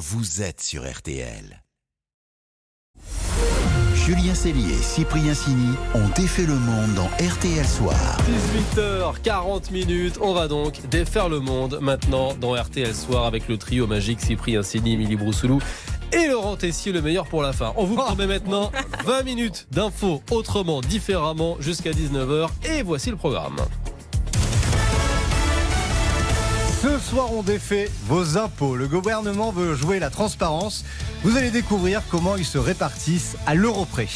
vous êtes sur RTL. Julien Cellier et Cyprien Sini ont défait le monde dans RTL Soir. 18h40 minutes, on va donc défaire le monde maintenant dans RTL Soir avec le trio magique Cyprien Sini, Émilie Broussoulou et Laurent Tessier, le meilleur pour la fin. On vous promet maintenant 20 minutes d'infos autrement, différemment jusqu'à 19h et voici le programme. Ce soir, on défait vos impôts. Le gouvernement veut jouer la transparence. Vous allez découvrir comment ils se répartissent à l'euro près.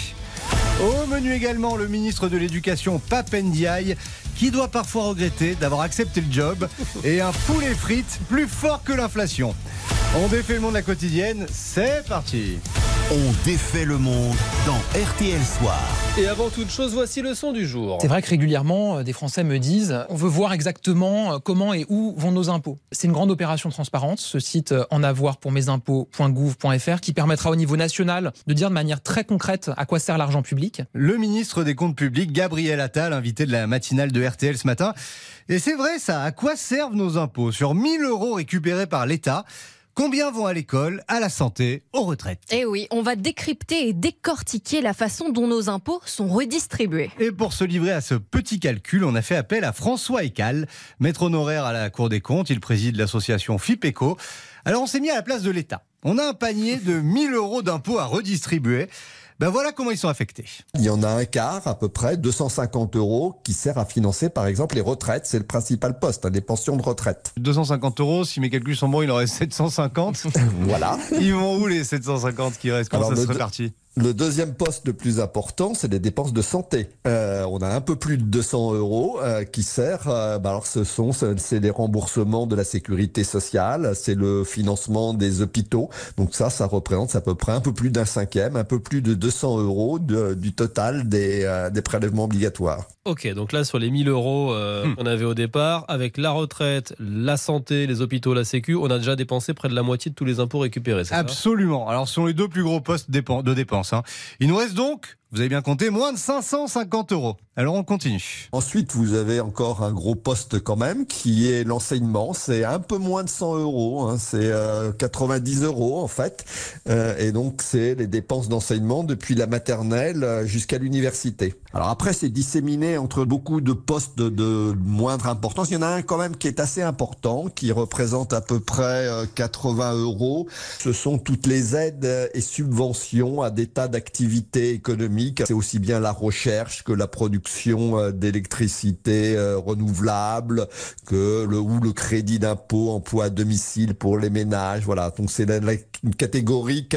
Au menu également, le ministre de l'Éducation, Papendiaï, qui doit parfois regretter d'avoir accepté le job, et un poulet frites plus fort que l'inflation. On défait le monde de la quotidienne, c'est parti On défait le monde dans RTL Soir. Et avant toute chose, voici le son du jour. C'est vrai que régulièrement, euh, des Français me disent on veut voir exactement euh, comment et où vont nos impôts. C'est une grande opération transparente, ce site euh, en avoir pour mesimpôts.gouv.fr qui permettra au niveau national de dire de manière très concrète à quoi sert l'argent public. Le ministre des Comptes publics, Gabriel Attal, invité de la matinale de RTL ce matin. Et c'est vrai ça, à quoi servent nos impôts? Sur 1000 euros récupérés par l'État, Combien vont à l'école, à la santé, aux retraites? Eh oui, on va décrypter et décortiquer la façon dont nos impôts sont redistribués. Et pour se livrer à ce petit calcul, on a fait appel à François Ecal, maître honoraire à la Cour des comptes. Il préside l'association FIPECO. Alors on s'est mis à la place de l'État. On a un panier de 1000 euros d'impôts à redistribuer. Ben voilà comment ils sont affectés. Il y en a un quart, à peu près, 250 euros, qui sert à financer, par exemple, les retraites. C'est le principal poste, hein, les pensions de retraite. 250 euros, si mes calculs sont bons, il en reste 750. voilà. Ils vont où les 750 qui restent? Comment ça se répartit le deuxième poste le plus important, c'est les dépenses de santé. Euh, on a un peu plus de 200 euros euh, qui sert. Euh, bah alors ce sont c'est les remboursements de la sécurité sociale, c'est le financement des hôpitaux. Donc ça, ça représente à peu près un peu plus d'un cinquième, un peu plus de 200 euros du total des, des prélèvements obligatoires. Ok, donc là sur les 1000 euros euh, hmm. qu'on avait au départ, avec la retraite, la santé, les hôpitaux, la sécu, on a déjà dépensé près de la moitié de tous les impôts récupérés. Absolument. Alors ce sont les deux plus gros postes de dépenses. Hein. Il nous reste donc vous avez bien compté, moins de 550 euros. Alors on continue. Ensuite, vous avez encore un gros poste quand même, qui est l'enseignement. C'est un peu moins de 100 euros, hein. c'est 90 euh, euros en fait. Euh, et donc c'est les dépenses d'enseignement depuis la maternelle euh, jusqu'à l'université. Alors après, c'est disséminé entre beaucoup de postes de, moindre importance. Il y en a un quand même qui est assez important, qui représente à peu près 80 euros. Ce sont toutes les aides et subventions à des tas d'activités économiques c'est aussi bien la recherche que la production euh, d'électricité euh, renouvelable, que ou le crédit d'impôt emploi à domicile pour les ménages. Voilà, donc c'est une catégorie qui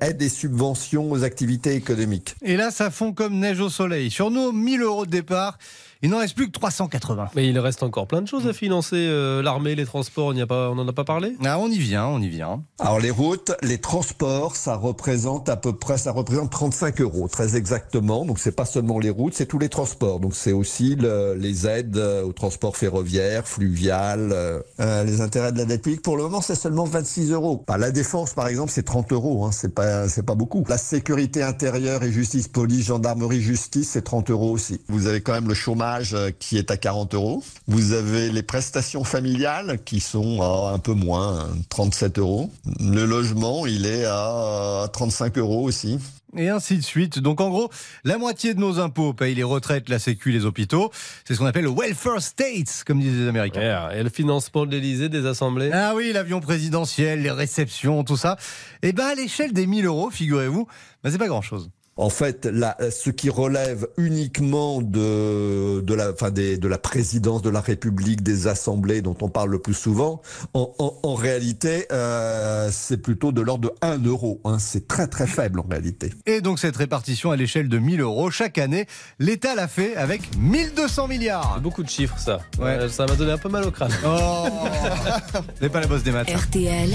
aide des subventions aux activités économiques. Et là, ça fond comme neige au soleil. Sur nos 1000 euros de départ, il n'en reste plus que 380. Mais il reste encore plein de choses à financer. Euh, l'armée, les transports, on n'en a pas parlé? Ah, On y vient, on y vient. Alors les routes, les transports, ça représente à peu près, ça représente 35 euros, très exactement. Donc c'est pas seulement les routes, c'est tous les transports. Donc c'est aussi les aides euh, au transport ferroviaire, fluvial, euh, les intérêts de la dette publique. Pour le moment, c'est seulement 26 euros. Bah, la défense, par exemple, c'est 30 euros. Hein, c'est pas, c'est pas beaucoup. La sécurité intérieure et justice, police, gendarmerie, justice, c'est 30 euros aussi. Vous avez quand même le chômage euh, qui est à 40 euros. Vous avez les prestations familiales qui sont à un peu moins, 37 euros. Le logement, il est à 35 euros aussi et ainsi de suite. Donc en gros, la moitié de nos impôts payent les retraites, la sécu, les hôpitaux. C'est ce qu'on appelle le welfare states, comme disent les Américains. Et le financement de l'Elysée, des assemblées Ah oui, l'avion présidentiel, les réceptions, tout ça. Et eh bien à l'échelle des 1000 euros, figurez-vous, ben, c'est pas grand-chose. En fait, ce qui relève uniquement de, de, la, enfin des, de la présidence de la République, des assemblées dont on parle le plus souvent, en, en, réalité, euh, c'est plutôt de l'ordre de 1 euro. Hein. C'est très très faible en réalité. Et donc cette répartition à l'échelle de 1000 euros chaque année, l'État l'a fait avec 1200 milliards. Beaucoup de chiffres ça. Ouais. Euh, ça m'a donné un peu mal au crâne. Oh n'est pas la bosse des maths. RTL.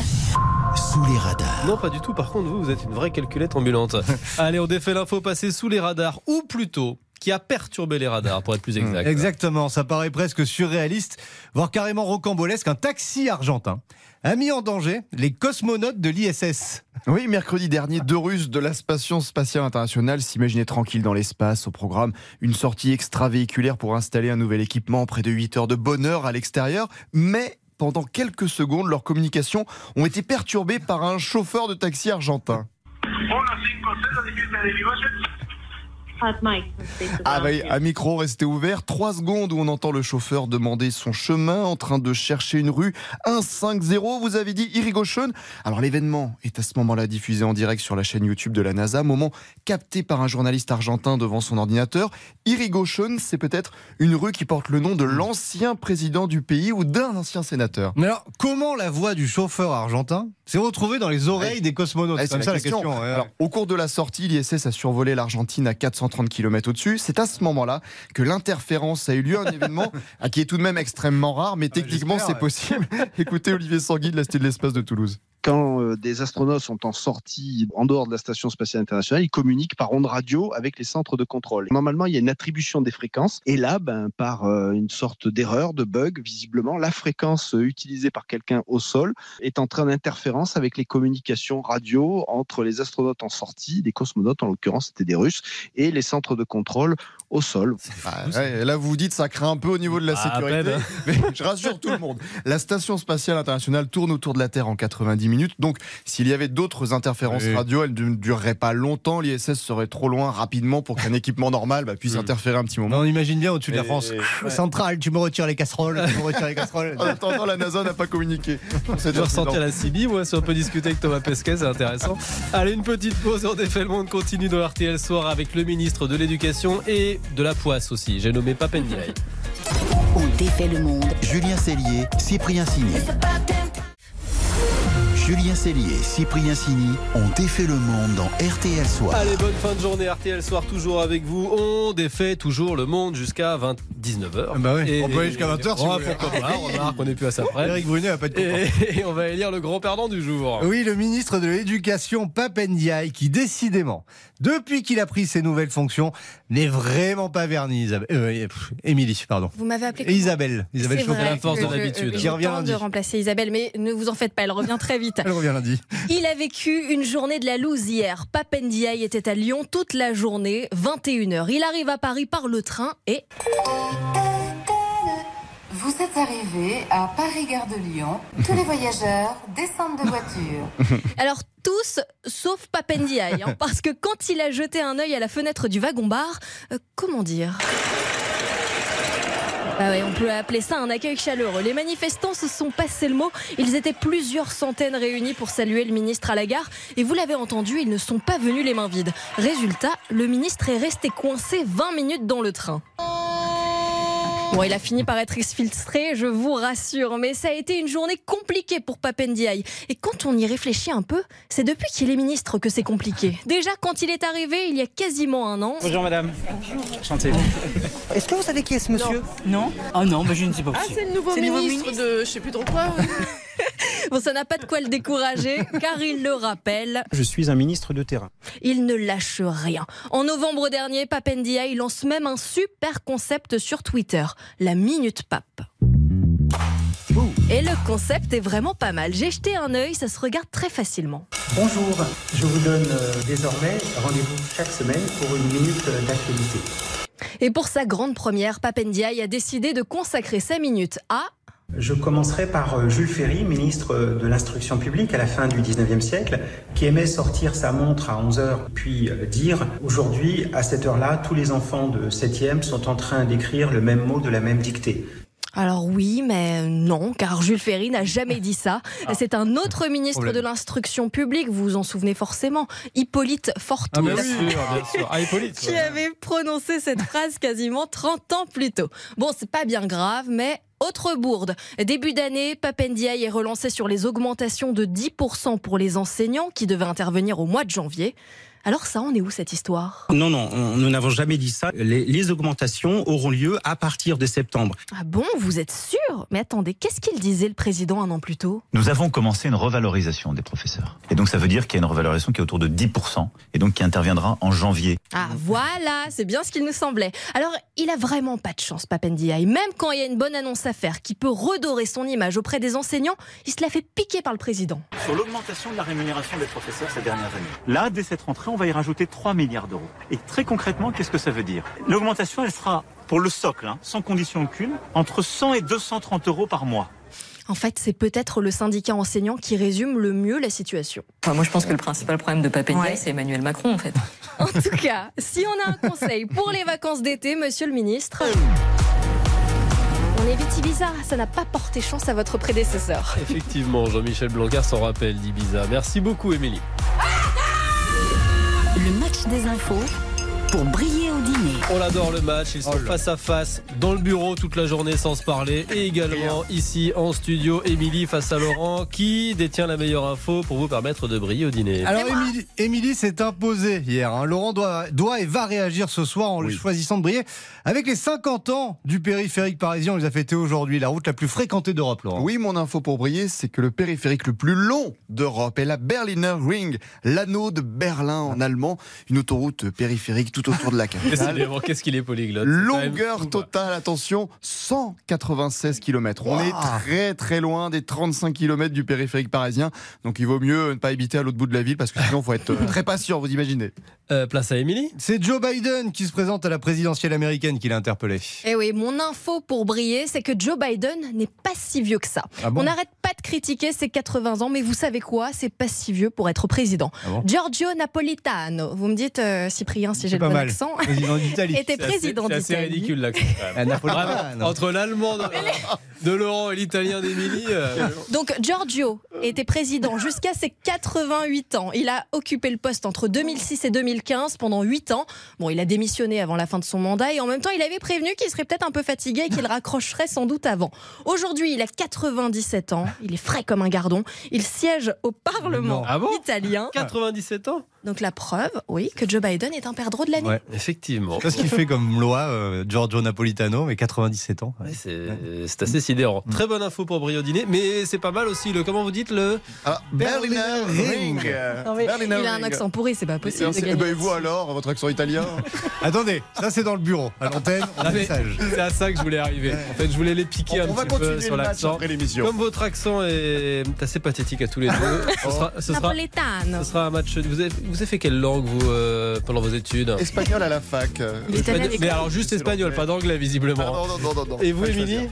Sous les radars. Non, pas du tout. Par contre, vous, vous êtes une vraie calculette ambulante. Allez, on défait l'info passée sous les radars, ou plutôt qui a perturbé les radars, pour être plus exact. Exactement, ça paraît presque surréaliste, voire carrément rocambolesque. Un taxi argentin a mis en danger les cosmonautes de l'ISS. Oui, mercredi dernier, deux Russes de la Station spatiale internationale s'imaginaient tranquilles dans l'espace. Au programme, une sortie extravéhiculaire pour installer un nouvel équipement, près de 8 heures de bonheur à l'extérieur. Mais pendant quelques secondes, leurs communications ont été perturbées par un chauffeur de taxi argentin. 150 dijiste de negocio. Ah bah, un micro resté ouvert, trois secondes où on entend le chauffeur demander son chemin en train de chercher une rue. 1-5-0, vous avez dit Irrigation. Alors l'événement est à ce moment-là diffusé en direct sur la chaîne YouTube de la NASA, moment capté par un journaliste argentin devant son ordinateur. Irrigation, c'est peut-être une rue qui porte le nom de l'ancien président du pays ou d'un ancien sénateur. Mais alors, comment la voix du chauffeur argentin s'est retrouvée dans les oreilles des cosmonautes? Ouais, C'est comme ça la question. ouais. Alors, au cours de la sortie, l'ISS a survolé l'Argentine à 430 km au-dessus. C'est à ce moment-là que l'interférence a eu lieu, un événement ah, qui est tout de même extrêmement rare, mais techniquement j'espère, c'est possible. Écoutez Olivier Sanguy de la de l'Espace de Toulouse. Quand euh, des astronautes sont en sortie en dehors de la station spatiale internationale, ils communiquent par ondes radio avec les centres de contrôle. Normalement, il y a une attribution des fréquences et là, ben, par euh, une sorte d'erreur, de bug, visiblement, la fréquence euh, utilisée par quelqu'un au sol est en train d'interférence avec les communications radio entre les astronautes en sortie, des cosmonautes en l'occurrence, c'était des Russes, et les centres de contrôle au sol. Ah, ouais, là, vous vous dites, ça craint un peu au niveau de la Ah, sécurité. peine, hein. Mais je rassure tout le monde. La station spatiale internationale tourne autour de la Terre en 90 minutes. Donc, s'il y avait d'autres interférences Oui. radio, elles ne dureraient pas longtemps. L'ISS serait trop loin rapidement pour qu'un équipement normal bah, puisse Hmm. interférer un petit moment. On imagine bien au-dessus de la France. ouais. Centrale, tu me retires les casseroles, tu me retires les casseroles. En attendant, la NASA n'a pas communiqué. vais incident. ressentir la CB, moi, si on peut discuter avec Thomas Pesquet, c'est intéressant. Allez, une petite pause, on défait le monde continue dans RTL Soir avec le ministre de l'Éducation et de la poisse aussi. J'ai nommé Papendiaï. On défait le monde. Julien Cellier, Cyprien Sini. Julien Cellier et Cyprien Sini ont défait le monde dans RTL Soir. Allez, bonne fin de journée, RTL Soir toujours avec vous. On défait toujours le monde jusqu'à 20 19h. Ah bah oui, on peut aller jusqu'à 20h si vous pourquoi pas, remarque, on est plus à ça près. Eric Brunet va pas être content. Et, et on va élire le grand perdant du jour. Oui, le ministre de l'Éducation, Papendiaï, qui décidément, depuis qu'il a pris ses nouvelles fonctions, n'est vraiment pas verni, Isabelle. Euh, pff, Émilie, pardon. Vous m'avez appelé Isabelle. Isabelle Chauvet. vrai la force de je- l'habitude. je Qui revient de remplacer Isabelle, mais ne vous en faites pas, elle revient très vite. Elle revient lundi. Il a vécu une journée de la loose hier. Papendiaï était à Lyon toute la journée, 21h. Il arrive à Paris par le train et Vous êtes arrivé à Paris-Gare de Lyon. Tous les voyageurs descendent de voiture. alors tous sauf Papendiaï, hein, parce que quand il a jeté un œil à la fenêtre du wagon-bar, euh, comment dire? Ah on peut appeler ça un accueil chaleureux. Les manifestants se sont passés le mot. Ils étaient plusieurs centaines réunis pour saluer le ministre à la gare. Et vous l'avez entendu, ils ne sont pas venus les mains vides. Résultat, le ministre est resté coincé 20 minutes dans le train. Bon, il a fini par être exfiltré, je vous rassure, mais ça a été une journée compliquée pour Papendiaï. Et quand on y réfléchit un peu, c'est depuis qu'il est ministre que c'est compliqué. Déjà, quand il est arrivé, il y a quasiment un an, Bonjour madame. Enchanté. Est-ce que vous savez qui est ce monsieur? Non Ah non, mais je ne sais pas. Ah, c'est le nouveau C'est le nouveau ministre de je sais plus trop quoi. bon, ça n'a pas de quoi le décourager, car il le rappelle, Je suis un ministre de terrain. il ne lâche rien. En novembre dernier, Papendiaï lance même un super concept sur Twitter, la Minute Pape. Et le concept est vraiment pas mal. J'ai jeté un œil, ça se regarde très facilement. Bonjour, je vous donne euh, désormais rendez-vous chaque semaine pour une minute d'actualité. Et pour sa grande première, Papendiaï a décidé de consacrer sa minute à Je commencerai par euh, Jules Ferry, ministre euh, de l'Instruction publique à la fin du 19e siècle, qui aimait sortir sa montre à 11h puis euh, dire Aujourd'hui, à cette heure-là, tous les enfants de 7e sont en train d'écrire le même mot de la même dictée. Alors oui, mais non, car Jules Ferry n'a jamais dit ça. C'est un autre ministre Problème. de l'instruction publique, vous vous en souvenez forcément, Hippolyte Fortouze. bien sûr, bien sûr. Ah, Hippolyte. qui avait prononcé cette phrase quasiment 30 ans plus tôt. Bon, c'est pas bien grave, mais autre bourde. Début d'année, Papendiaï est relancé sur les augmentations de 10% pour les enseignants qui devaient intervenir au mois de janvier. Alors ça en est où cette histoire? Non, non, on- nous n'avons jamais dit ça. Les, les augmentations auront lieu à partir de septembre. Ah bon, vous êtes sûr? Mais attendez, qu'est-ce qu'il disait le président un an plus tôt? Nous avons commencé une revalorisation des professeurs. Et donc ça veut dire qu'il y a une revalorisation qui est autour de 10% et donc qui interviendra en janvier. Ah voilà, c'est bien ce qu'il nous semblait. Alors, il a vraiment pas de chance, Papendiaï. Même quand il y a une bonne annonce à faire qui peut redorer son image auprès des enseignants, il se la fait piquer par le président. Sur l'augmentation de la rémunération des professeurs ces dernières années. Là, dès cette rentrée, on va y rajouter 3 milliards d'euros. Et très concrètement, qu'est-ce que ça veut dire? L'augmentation, elle sera pour le socle, hein, sans condition aucune, entre 100 et 230 euros par mois. En fait, c'est peut-être le syndicat enseignant qui résume le mieux la situation. Enfin, moi, je pense que le principal problème de Papendiaï, c'est Emmanuel Macron, en fait. En tout cas, si on a un conseil pour les vacances d'été, monsieur le ministre. On évite Ibiza, ça n'a pas porté chance à votre prédécesseur. Effectivement, Jean-Michel Blanquer s'en rappelle d'Ibiza. Merci beaucoup, Émilie. Des infos pour briller au dîner. On adore le match, ils sont face à face dans le bureau toute la journée sans se parler et également ici en studio, Émilie face à Laurent qui détient la meilleure info pour vous permettre de briller au dîner. Alors Émilie- s'est imposée hier. hein. Laurent doit, doit et va réagir ce soir en choisissant de briller avec les 50 ans du périphérique parisien. On les a fêtés aujourd'hui, la route la plus fréquentée d'Europe, Laurent. Oui, mon info pour briller, c'est que le périphérique le plus long d'Europe est la Berliner Ring, l'anneau de Berlin en allemand, une autoroute périphérique tout autour de la capitale. Décidément, qu'est-ce qu'il est polyglotte Longueur totale, attention, 196 km. On est très très loin des 35 km du périphérique parisien. Donc il vaut mieux ne pas habiter à l'autre bout de la ville parce que sinon il faut être euh, très patient, vous imaginez. Euh, place à Émilie. C'est Joe Biden qui se présente à la présidentielle américaine qui l'a interpellé. Eh oui, mon info pour briller, c'est que Joe Biden n'est pas si vieux que ça. Ah bon On n'arrête pas de critiquer ses 80 ans, mais vous savez quoi? C'est pas si vieux pour être président. Ah bon Giorgio Napolitano, vous me dites, euh, Cyprien, si j'ai C'est le pas bon mal. accent, Président d'Italie. était C'est assez- président C'est d'Italie. ridicule l'accent. Ah, Entre l'allemand de, de Laurent et l'italien d'Émilie. euh, Donc Giorgio était président jusqu'à ses 88 ans. Il a occupé le poste entre 2006 et 2015 pendant 8 ans. Bon, il a démissionné avant la fin de son mandat et en même temps, il avait prévenu qu'il serait peut-être un peu fatigué et qu'il raccrocherait sans doute avant. Aujourd'hui, il a 97 ans. Il est frais comme un gardon. Il siège au Parlement. Ah bon? italien. 97 ans? Donc la preuve, oui, que Joe Biden est un perdreau de l'année. Ouais. Effectivement. C'est ce qu'il fait comme loi, euh, Giorgio Napolitano, mais 97 ans. Ouais, c'est c'est assez sidérant. Très bonne info pour dîner, mais c'est pas mal aussi le. Comment vous dites le Ah, Berliner Ring. Non, mais Berliner il a un accent pourri, c'est pas possible. de Et gagner ben, et vous alors, votre accent italien? Attendez, ça c'est dans le bureau. À l'antenne, on Ah. C'est à ça que je voulais arriver. En fait, je voulais les piquer On- un on va petit peu continuer sur le match l'accent. après l'émission. Comme votre accent est assez pathétique à tous les deux, ce sera, ce sera, Napolitano. ce sera un match. Vous avez, vous avez fait quelle langue vous euh, pendant vos études Espagnol à la fac. euh, Mais alors juste espagnol, pas d'anglais Ah, visiblement. non, non, non, non, non. Et vous, Émilie.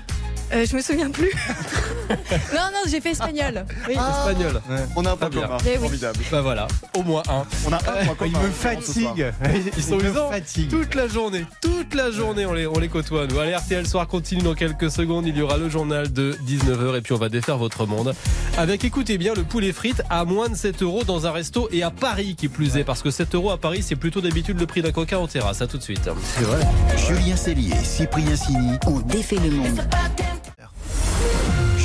Euh, je me souviens plus. non, non, j'ai fait espagnol. Oui. Espagnol. On a un point commun, Eh oui. formidable. Bah voilà, au moins un. On a un point Il commun. me ce soir. fatigue. Ils sont me usants. fatigue. Toute la journée, toute la journée, on les, on les côtoie, nous. Allez, RTL Soir continue dans quelques secondes. Il y aura le journal de 19h et puis on va défaire votre monde. Avec, écoutez bien, le poulet frites à moins de 7 euros dans un resto et à Paris qui plus est. Parce que 7 euros à Paris, c'est plutôt d'habitude le prix d'un coca en terrasse. À tout de suite. C'est vrai. Julien Cellier et Cyprien Sini. On défait le monde.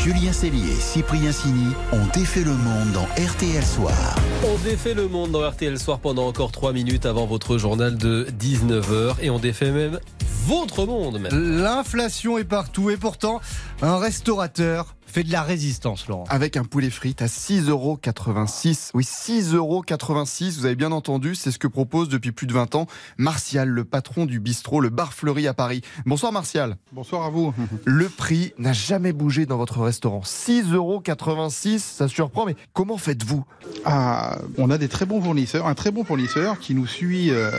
Julien Cellier et Cyprien Sini ont défait le monde dans RTL Soir. On défait le monde dans RTL Soir pendant encore 3 minutes avant votre journal de 19h. Et on défait même votre monde, même. L'inflation est partout et pourtant, un restaurateur fait de la résistance, Laurent. Avec un poulet frites à 6,86 euros. Oui, 6,86 euros. Vous avez bien entendu, c'est ce que propose depuis plus de 20 ans Martial, le patron du bistrot, le bar Fleury à Paris. Bonsoir Martial. Bonsoir à vous. Le prix n'a jamais bougé dans votre restaurant. 6,86 euros, ça surprend, mais comment faites-vous? Ah, on a des très bons fournisseurs, un très bon fournisseur qui nous suit euh,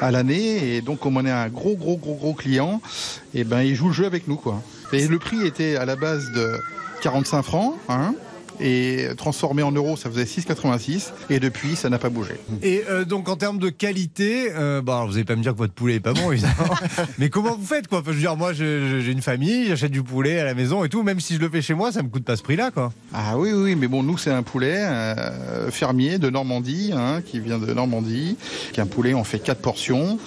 à l'année et donc comme on est un gros gros gros gros client, et ben il joue le jeu avec nous quoi. Et le prix était à la base de 45 francs, hein, et transformé en euros, ça faisait 6,86 et depuis ça n'a pas bougé. Et euh, donc en termes de qualité, euh, bah, vous n'allez pas me dire que votre poulet est pas bon évidemment, mais comment vous faites quoi? Enfin, Je veux dire, moi j'ai une famille, j'achète du poulet à la maison et tout, même si je le fais chez moi, ça me coûte pas ce prix-là quoi. Ah oui, oui, mais bon, nous, c'est un poulet euh, fermier de Normandie, hein, qui vient de Normandie. Qui est un poulet, on fait quatre portions.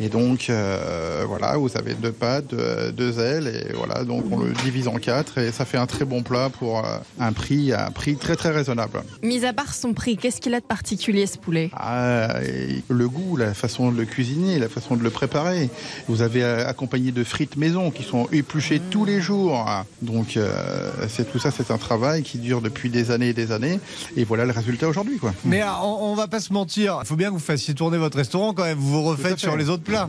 Et donc, euh, voilà, vous avez deux pâtes, deux, ailes, et voilà, donc on le divise en quatre, et ça fait un très bon plat pour un prix, un prix très très raisonnable. Mis à part son prix, qu'est-ce qu'il a de particulier ce poulet? Ah, et le goût, la façon de le cuisiner, la façon de le préparer. Vous avez euh, accompagné de frites maison qui sont épluchées tous les jours. Donc, euh, c'est tout ça, c'est un travail qui dure depuis des années et des années. Et voilà le résultat aujourd'hui, quoi. Mais ah, on, on va pas se mentir, il faut bien que vous fassiez tourner votre restaurant quand même, vous vous refaites fait. sur les autres plats.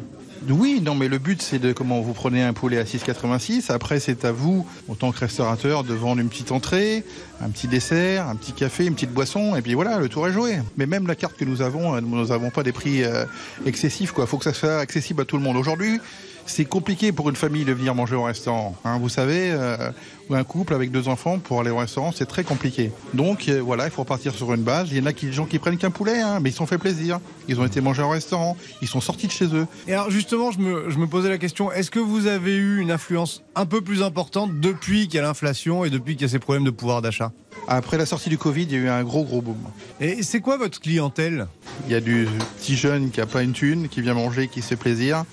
Oui, non, mais le but, c'est de comment vous prenez un poulet à 6,86. Après, c'est à vous, en tant que restaurateur, de vendre une petite entrée, un petit dessert, un petit café, une petite boisson, et puis voilà, le tour est joué. Mais même la carte que nous avons, euh, nous n'avons pas des prix euh, excessifs, quoi. Faut que ça soit accessible à tout le monde. Aujourd'hui, C'est compliqué pour une famille de venir manger au restaurant. hein. vous savez, euh, ou un couple avec deux enfants pour aller au restaurant, c'est très compliqué. Donc euh, voilà, il faut repartir sur une base. Il y en a qui, des gens qui prennent qu'un poulet, hein, mais ils se sont fait plaisir. Ils ont été manger au restaurant, ils sont sortis de chez eux. Et alors justement, je me, je me posais la question, est-ce que vous avez eu une influence un peu plus importante depuis qu'il y a l'inflation et depuis qu'il y a ces problèmes de pouvoir d'achat? Après la sortie du Covid, il y a eu un gros gros boom. Et c'est quoi votre clientèle? Il y a du petit jeune qui a pas une thune, qui vient manger, qui se fait plaisir.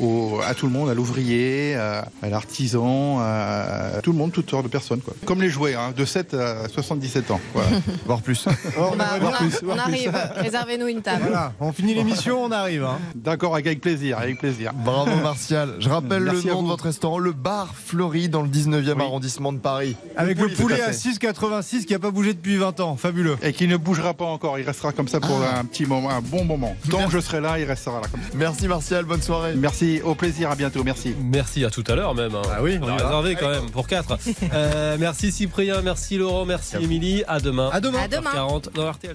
Au- à tout le monde, à l'ouvrier, à, à l'artisan, à tout le monde, toutes sortes de personnes. Quoi. Comme les jouets, hein, de 7 à 77 ans, voilà. voire plus. Bah, on, a- plus, arrive, réservez-nous une table. Voilà, on finit l'émission, on arrive. hein. D'accord, avec plaisir, avec plaisir. Bravo Martial. Je rappelle Merci le nom de votre restaurant, le Bar Fleury, dans le 19e Oui. arrondissement de Paris. Avec le poulet à à fait. 6,86 qui n'a pas bougé depuis 20 ans, fabuleux. Et qui ne bougera pas encore, il restera comme ça pour Ah. un petit moment, un bon moment. Tant que je serai là, il restera là comme ça. Merci Martial, bonne soirée. Merci, au plaisir, à bientôt, merci. Merci à tout à l'heure même. hein. Ah oui, on on a réservé quand même pour 4. merci Cyprien, merci Laurent, merci Émilie. À demain. À demain. À demain. 40 dans RTL.